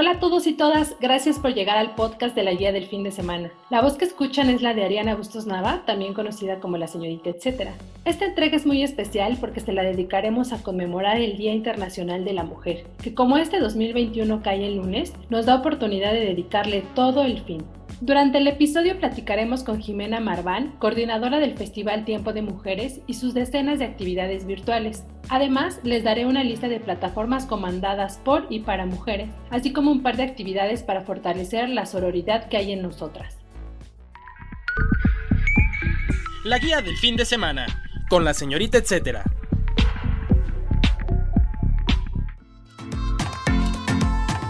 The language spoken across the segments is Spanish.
Hola a todos y todas, gracias por llegar al podcast de la guía del fin de semana. La voz que escuchan es la de Ariana Bustos Nava, también conocida como la señorita etcétera. Esta entrega es muy especial porque se la dedicaremos a conmemorar el Día Internacional de la Mujer, que como este 2021 cae el lunes, nos da oportunidad de dedicarle todo el fin. Durante el episodio platicaremos con Jimena Marván, coordinadora del Festival Tiempo de Mujeres y sus decenas de actividades virtuales. Además, les daré una lista de plataformas comandadas por y para mujeres, así como un par de actividades para fortalecer la sororidad que hay en nosotras. La guía del fin de semana, con la señorita etcétera.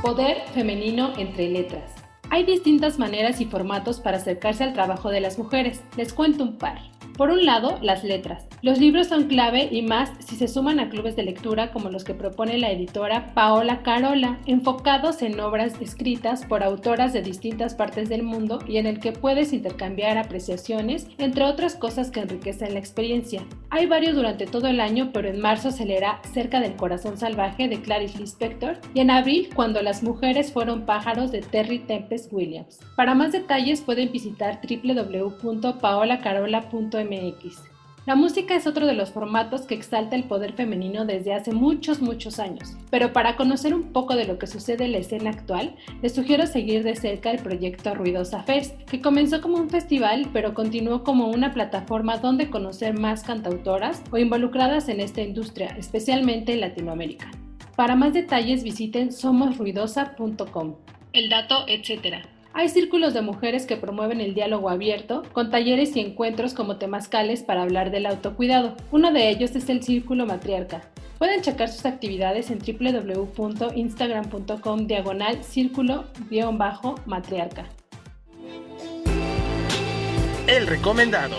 Poder femenino entre letras. Hay distintas maneras y formatos para acercarse al trabajo de las mujeres. Les cuento un par. Por un lado, las letras. Los libros son clave y más si se suman a clubes de lectura como los que propone la editora Paola Carola, enfocados en obras escritas por autoras de distintas partes del mundo y en el que puedes intercambiar apreciaciones, entre otras cosas que enriquecen la experiencia. Hay varios durante todo el año, pero en marzo se leerá Cerca del Corazón Salvaje de Clarice Lispector y en abril Cuando las mujeres fueron pájaros de Terry Tempest Williams. Para más detalles pueden visitar www.paolacarola.mx la música es otro de los formatos que exalta el poder femenino desde hace muchos, muchos años. Pero para conocer un poco de lo que sucede en la escena actual, les sugiero seguir de cerca el proyecto Ruidosa Fest, que comenzó como un festival, pero continuó como una plataforma donde conocer más cantautoras o involucradas en esta industria, especialmente en Latinoamérica. Para más detalles visiten somosruidosa.com. El dato, etc. Hay círculos de mujeres que promueven el diálogo abierto, con talleres y encuentros como temazcales para hablar del autocuidado. Uno de ellos es el Círculo Matriarca. Pueden checar sus actividades en www.instagram.com diagonal círculo-matriarca. El recomendado.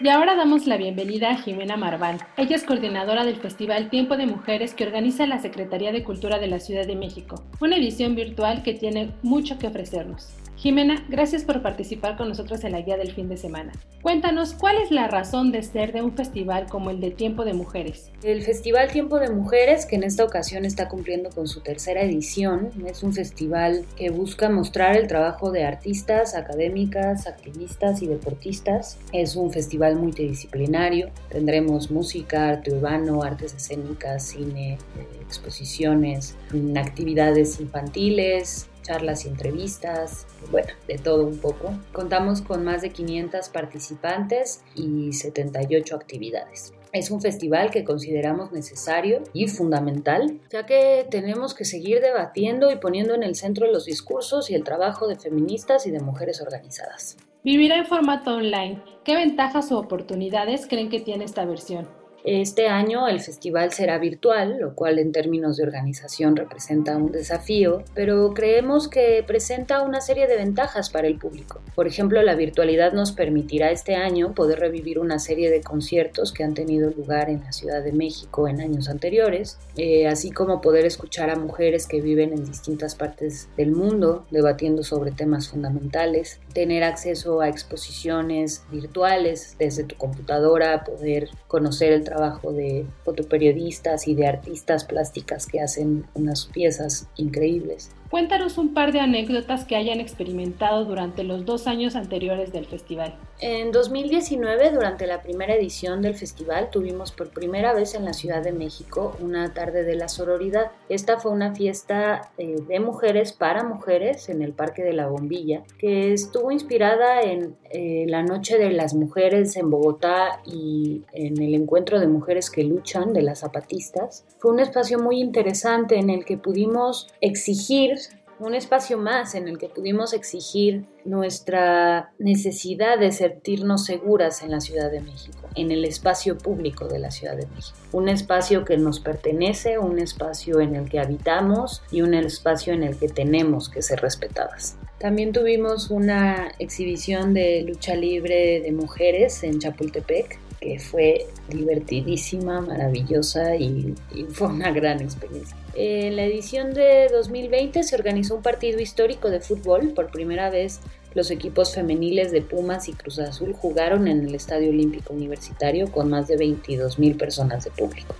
Y ahora damos la bienvenida a Jimena Marván. Ella es coordinadora del Festival Tiempo de Mujeres que organiza la Secretaría de Cultura de la Ciudad de México, una edición virtual que tiene mucho que ofrecernos. Jimena, gracias por participar con nosotros en la guía del fin de semana. Cuéntanos, ¿cuál es la razón de ser de un festival como el de Tiempo de Mujeres? El Festival Tiempo de Mujeres, que en esta ocasión está cumpliendo con su tercera edición, es un festival que busca mostrar el trabajo de artistas, académicas, activistas y deportistas. Es un festival multidisciplinario. Tendremos música, arte urbano, artes escénicas, cine, eh, exposiciones, actividades infantiles, charlas y entrevistas, bueno, de todo un poco. Contamos con más de 500 participantes y 78 actividades. Es un festival que consideramos necesario y fundamental, ya que tenemos que seguir debatiendo y poniendo en el centro los discursos y el trabajo de feministas y de mujeres organizadas. Vivirá en formato online. ¿Qué ventajas o oportunidades creen que tiene esta versión? Este año el festival será virtual, lo cual en términos de organización representa un desafío, pero creemos que presenta una serie de ventajas para el público. Por ejemplo, la virtualidad nos permitirá este año poder revivir una serie de conciertos que han tenido lugar en la Ciudad de México en años anteriores, eh, así como poder escuchar a mujeres que viven en distintas partes del mundo debatiendo sobre temas fundamentales, tener acceso a exposiciones virtuales desde tu computadora, poder conocer el trabajo trabajo de fotoperiodistas y de artistas plásticas que hacen unas piezas increíbles. Cuéntanos un par de anécdotas que hayan experimentado durante los dos años anteriores del festival. En 2019, durante la primera edición del festival, tuvimos por primera vez en la Ciudad de México una tarde de la sororidad. Esta fue una fiesta eh, de mujeres para mujeres en el Parque de la Bombilla, que estuvo inspirada en eh, la Noche de las Mujeres en Bogotá y en el Encuentro de Mujeres que Luchan de las Zapatistas. Fue un espacio muy interesante en el que pudimos exigir un espacio más en el que pudimos exigir nuestra necesidad de sentirnos seguras en la Ciudad de México, en el espacio público de la Ciudad de México. Un espacio que nos pertenece, un espacio en el que habitamos y un espacio en el que tenemos que ser respetadas. También tuvimos una exhibición de lucha libre de mujeres en Chapultepec, fue divertidísima, maravillosa y, fue una gran experiencia. En la edición de 2020 se organizó un partido histórico de fútbol. Por primera vez los equipos femeniles de Pumas y Cruz Azul jugaron en el Estadio Olímpico Universitario con más de 22 mil personas de público.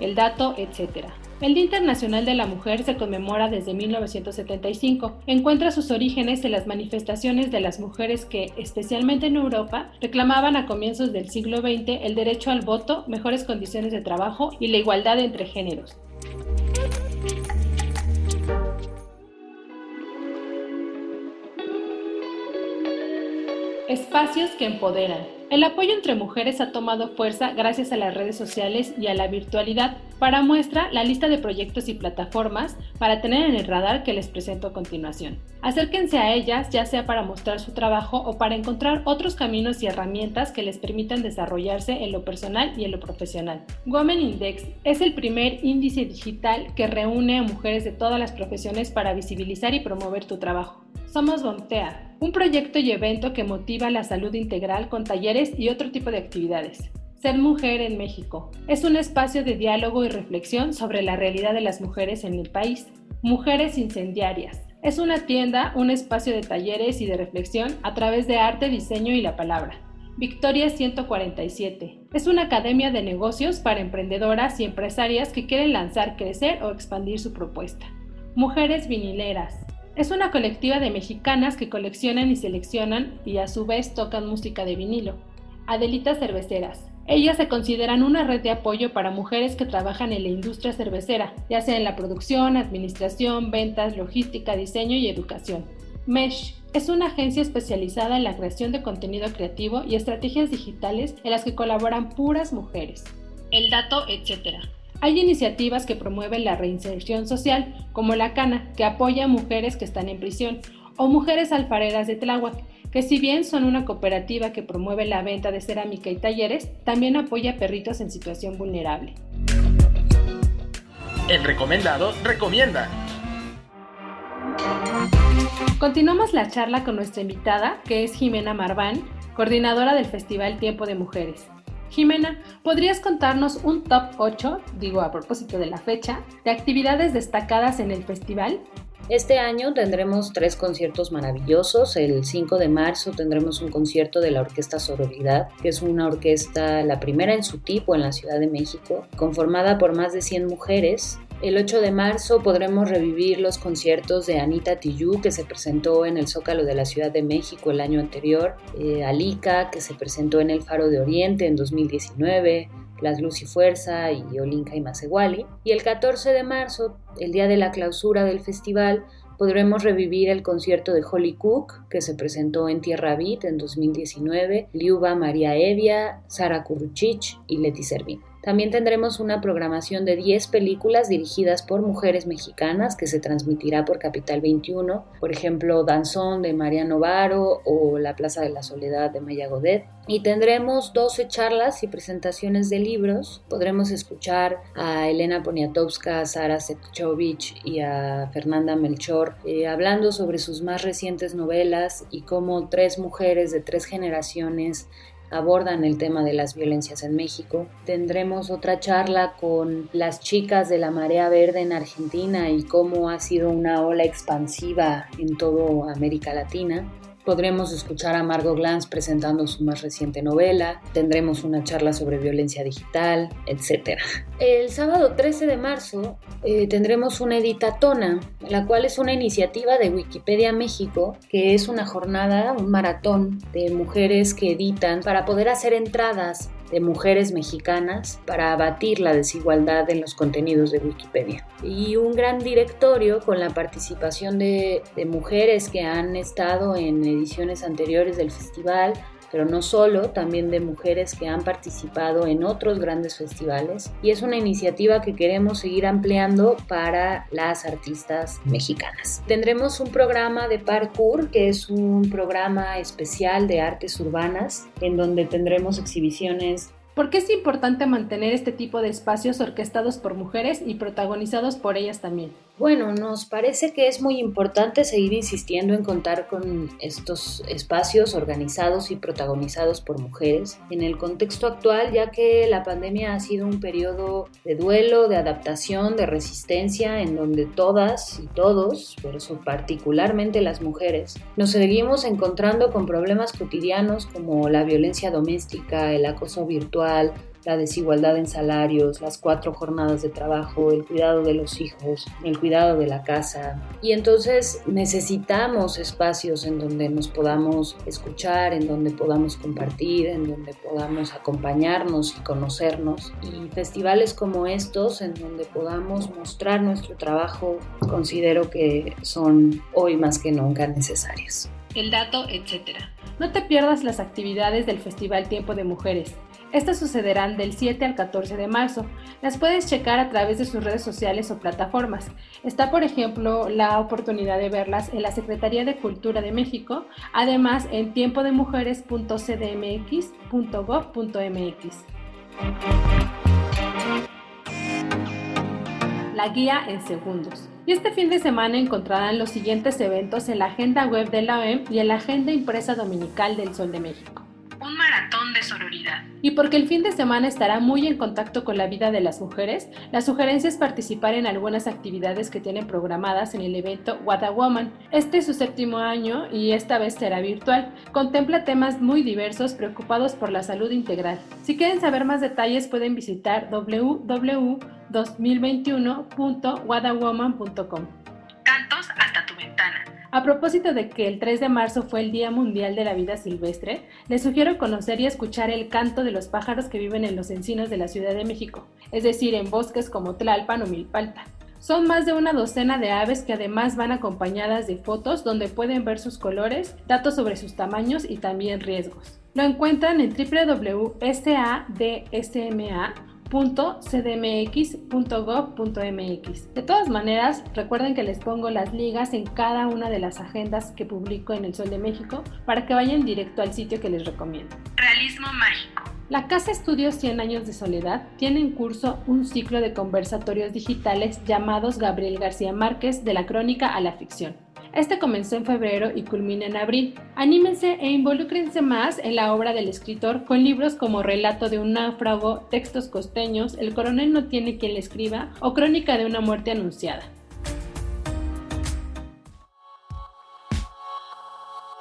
El dato, etcétera. El Día Internacional de la Mujer se conmemora desde 1975. Encuentra sus orígenes en las manifestaciones de las mujeres que, especialmente en Europa, reclamaban a comienzos del siglo XX el derecho al voto, mejores condiciones de trabajo y la igualdad entre géneros. Espacios que empoderan. El apoyo entre mujeres ha tomado fuerza gracias a las redes sociales y a la virtualidad. Para muestra, la lista de proyectos y plataformas para tener en el radar que les presento a continuación. Acérquense a ellas ya sea para mostrar su trabajo o para encontrar otros caminos y herramientas que les permitan desarrollarse en lo personal y en lo profesional. Women Index es el primer índice digital que reúne a mujeres de todas las profesiones para visibilizar y promover tu trabajo. Somos Bontea, un proyecto y evento que motiva la salud integral con talleres y otro tipo de actividades. Ser Mujer en México es un espacio de diálogo y reflexión sobre la realidad de las mujeres en el país. Mujeres Incendiarias es una tienda, un espacio de talleres y de reflexión a través de arte, diseño y la palabra. Victoria 147 es una academia de negocios para emprendedoras y empresarias que quieren lanzar, crecer o expandir su propuesta. Mujeres Vinileras es una colectiva de mexicanas que coleccionan y seleccionan y a su vez tocan música de vinilo. Adelitas Cerveceras. Ellas se consideran una red de apoyo para mujeres que trabajan en la industria cervecera, ya sea en la producción, administración, ventas, logística, diseño y educación. Mesh es una agencia especializada en la creación de contenido creativo y estrategias digitales en las que colaboran puras mujeres. El dato, etc. Hay iniciativas que promueven la reinserción social, como la Cana, que apoya a mujeres que están en prisión, o Mujeres Alfareras de Tláhuac, que si bien son una cooperativa que promueve la venta de cerámica y talleres, también apoya a perritos en situación vulnerable. El recomendado recomienda. Continuamos la charla con nuestra invitada, que es Jimena Marván, coordinadora del Festival Tiempo de Mujeres. Jimena, ¿podrías contarnos un top 8, digo a propósito de la fecha, de actividades destacadas en el festival? Este año tendremos tres conciertos maravillosos. El 5 de marzo tendremos un concierto de la Orquesta Sororidad, que es una orquesta, la primera en su tipo en la Ciudad de México, conformada por más de 100 mujeres el 8 de marzo podremos revivir los conciertos de Anita Tijoux, que se presentó en el Zócalo de la Ciudad de México el año anterior, eh, Alika, que se presentó en el Faro de Oriente en 2019, Las Luz y Fuerza y Olinka y Masewali. Y el 14 de marzo, el día de la clausura del festival, podremos revivir el concierto de Holly Cook, que se presentó en Tierra Beat en 2019, Liuba María Evia, Sara Kuruchich y Leti Servín. También tendremos una programación de 10 películas dirigidas por mujeres mexicanas que se transmitirá por Capital 21, por ejemplo Danzón de María Novaro o La Plaza de la Soledad de Maya Godet. Y tendremos 12 charlas y presentaciones de libros. Podremos escuchar a Elena Poniatowska, a Sara Sekchovich y a Fernanda Melchor eh, hablando sobre sus más recientes novelas y cómo tres mujeres de tres generaciones abordan el tema de las violencias en México. Tendremos otra charla con las chicas de la Marea Verde en Argentina y cómo ha sido una ola expansiva en toda América Latina. Podremos escuchar a Margot Glantz presentando su más reciente novela, tendremos una charla sobre violencia digital, etc. El sábado 13 de marzo eh, tendremos una editatona, la cual es una iniciativa de Wikipedia México, que es una jornada, un maratón de mujeres que editan para poder hacer entradas de mujeres mexicanas para abatir la desigualdad en los contenidos de Wikipedia. Y un gran directorio con la participación de, mujeres que han estado en ediciones anteriores del festival, pero no solo, también de mujeres que han participado en otros grandes festivales y es una iniciativa que queremos seguir ampliando para las artistas mexicanas. Tendremos un programa de parkour que es un programa especial de artes urbanas en donde tendremos exhibiciones ¿Por qué es importante mantener este tipo de espacios orquestados por mujeres y protagonizados por ellas también? Bueno, nos parece que es muy importante seguir insistiendo en contar con estos espacios organizados y protagonizados por mujeres en el contexto actual, ya que la pandemia ha sido un periodo de duelo, de adaptación, de resistencia, en donde todas y todos, pero son particularmente las mujeres, nos seguimos encontrando con problemas cotidianos como la violencia doméstica, el acoso virtual, la desigualdad en salarios, las cuatro jornadas de trabajo, el cuidado de los hijos, el cuidado de la casa. Y entonces necesitamos espacios en donde nos podamos escuchar, en donde podamos compartir, en donde podamos acompañarnos y conocernos. Y festivales como estos, en donde podamos mostrar nuestro trabajo, considero que son hoy más que nunca necesarios. El dato, etcétera. No te pierdas las actividades del Festival Tiempo de Mujeres estas sucederán del 7 al 14 de marzo. Las puedes checar a través de sus redes sociales o plataformas. Está, por ejemplo, la oportunidad de verlas en la Secretaría de Cultura de México, además en tiempodemujeres.cdmx.gov.mx. La guía en segundos. Y este fin de semana encontrarán los siguientes eventos en la agenda web de la OEM y en la agenda impresa dominical del Sol de México un maratón de sororidad. Y porque el fin de semana estará muy en contacto con la vida de las mujeres, la sugerencia es participar en algunas actividades que tienen programadas en el evento What a Woman. Este es su séptimo año y esta vez será virtual. Contempla temas muy diversos preocupados por la salud integral. Si quieren saber más detalles pueden visitar www.2021.whatawoman.com. Cantos hasta. A propósito de que el 3 de marzo fue el Día Mundial de la Vida Silvestre, les sugiero conocer y escuchar el canto de los pájaros que viven en los encinos de la Ciudad de México, es decir, en bosques como Tlalpan o Milpalta. Son más de una docena de aves que además van acompañadas de fotos donde pueden ver sus colores, datos sobre sus tamaños y también riesgos. Lo encuentran en www.sadsma .cdmx.gov.mx. De todas maneras, recuerden que les pongo las ligas en cada una de las agendas que publico en El Sol de México para que vayan directo al sitio que les recomiendo. Realismo mágico. La Casa Estudios 100 años de soledad tiene en curso un ciclo de conversatorios digitales llamados Gabriel García Márquez de la crónica a la ficción este comenzó en febrero y culmina en abril. Anímense e involúcrense más en la obra del escritor con libros como Relato de un náufrago, Textos costeños, El coronel no tiene quien le escriba o Crónica de una muerte anunciada.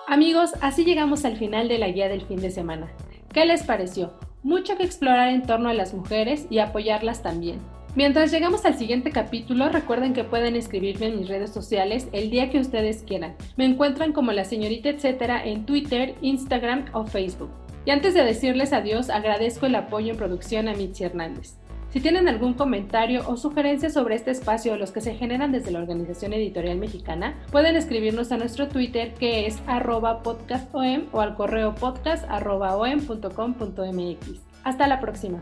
Amigos, así llegamos al final de la guía del fin de semana. ¿Qué les pareció? Mucho que explorar en torno a las mujeres y apoyarlas también. Mientras llegamos al siguiente capítulo, recuerden que pueden escribirme en mis redes sociales el día que ustedes quieran. Me encuentran como la señorita etcétera en Twitter, Instagram o Facebook. Y antes de decirles adiós, agradezco el apoyo en producción a Mitzi Hernández. Si tienen algún comentario o sugerencia sobre este espacio los que se generan desde la Organización Editorial Mexicana, pueden escribirnos a nuestro Twitter que es arroba podcastom o al correo podcast.om.com.mx. Hasta la próxima.